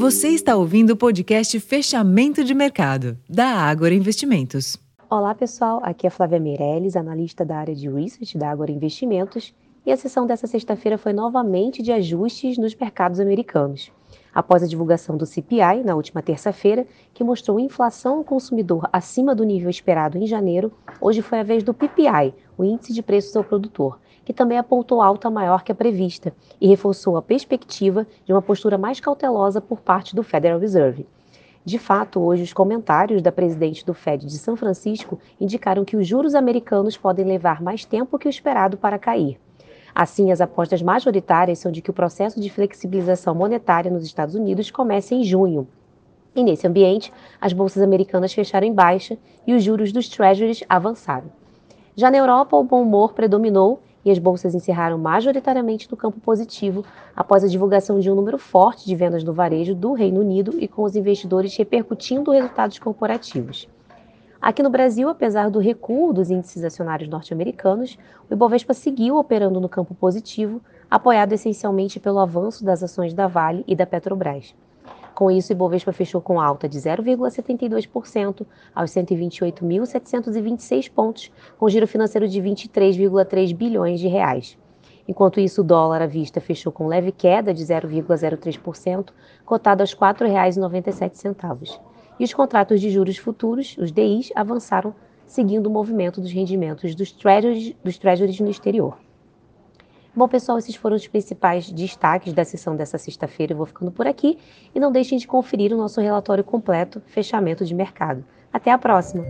Você está ouvindo o podcast Fechamento de Mercado, da Ágora Investimentos. Olá, pessoal. Aqui é Flávia Meirelles, analista da área de Research da Ágora Investimentos. E a sessão dessa sexta-feira foi novamente de ajustes nos mercados americanos. Após a divulgação do CPI na última terça-feira, que mostrou inflação ao consumidor acima do nível esperado em janeiro, hoje foi a vez do PPI, o Índice de Preços ao Produtor, que também apontou alta maior que a prevista e reforçou a perspectiva de uma postura mais cautelosa por parte do Federal Reserve. De fato, hoje os comentários da presidente do Fed de São Francisco indicaram que os juros americanos podem levar mais tempo que o esperado para cair. Assim, as apostas majoritárias são de que o processo de flexibilização monetária nos Estados Unidos comece em junho. E nesse ambiente, as bolsas americanas fecharam em baixa e os juros dos treasuries avançaram. Já na Europa, o bom humor predominou e as bolsas encerraram majoritariamente no campo positivo após a divulgação de um número forte de vendas no varejo do Reino Unido e com os investidores repercutindo resultados corporativos. Aqui no Brasil, apesar do recuo dos índices acionários norte-americanos, o Ibovespa seguiu operando no campo positivo, apoiado essencialmente pelo avanço das ações da Vale e da Petrobras. Com isso, o Ibovespa fechou com alta de 0,72% aos 128.726 pontos, com giro financeiro de 23,3 bilhões de reais. Enquanto isso, o dólar à vista fechou com leve queda de 0,03%, cotado aos R$ 4,97 e os contratos de juros futuros, os DIs, avançaram seguindo o movimento dos rendimentos dos treasuries, dos treasuries no exterior. Bom, pessoal, esses foram os principais destaques da sessão dessa sexta-feira. Eu vou ficando por aqui e não deixem de conferir o nosso relatório completo, fechamento de mercado. Até a próxima!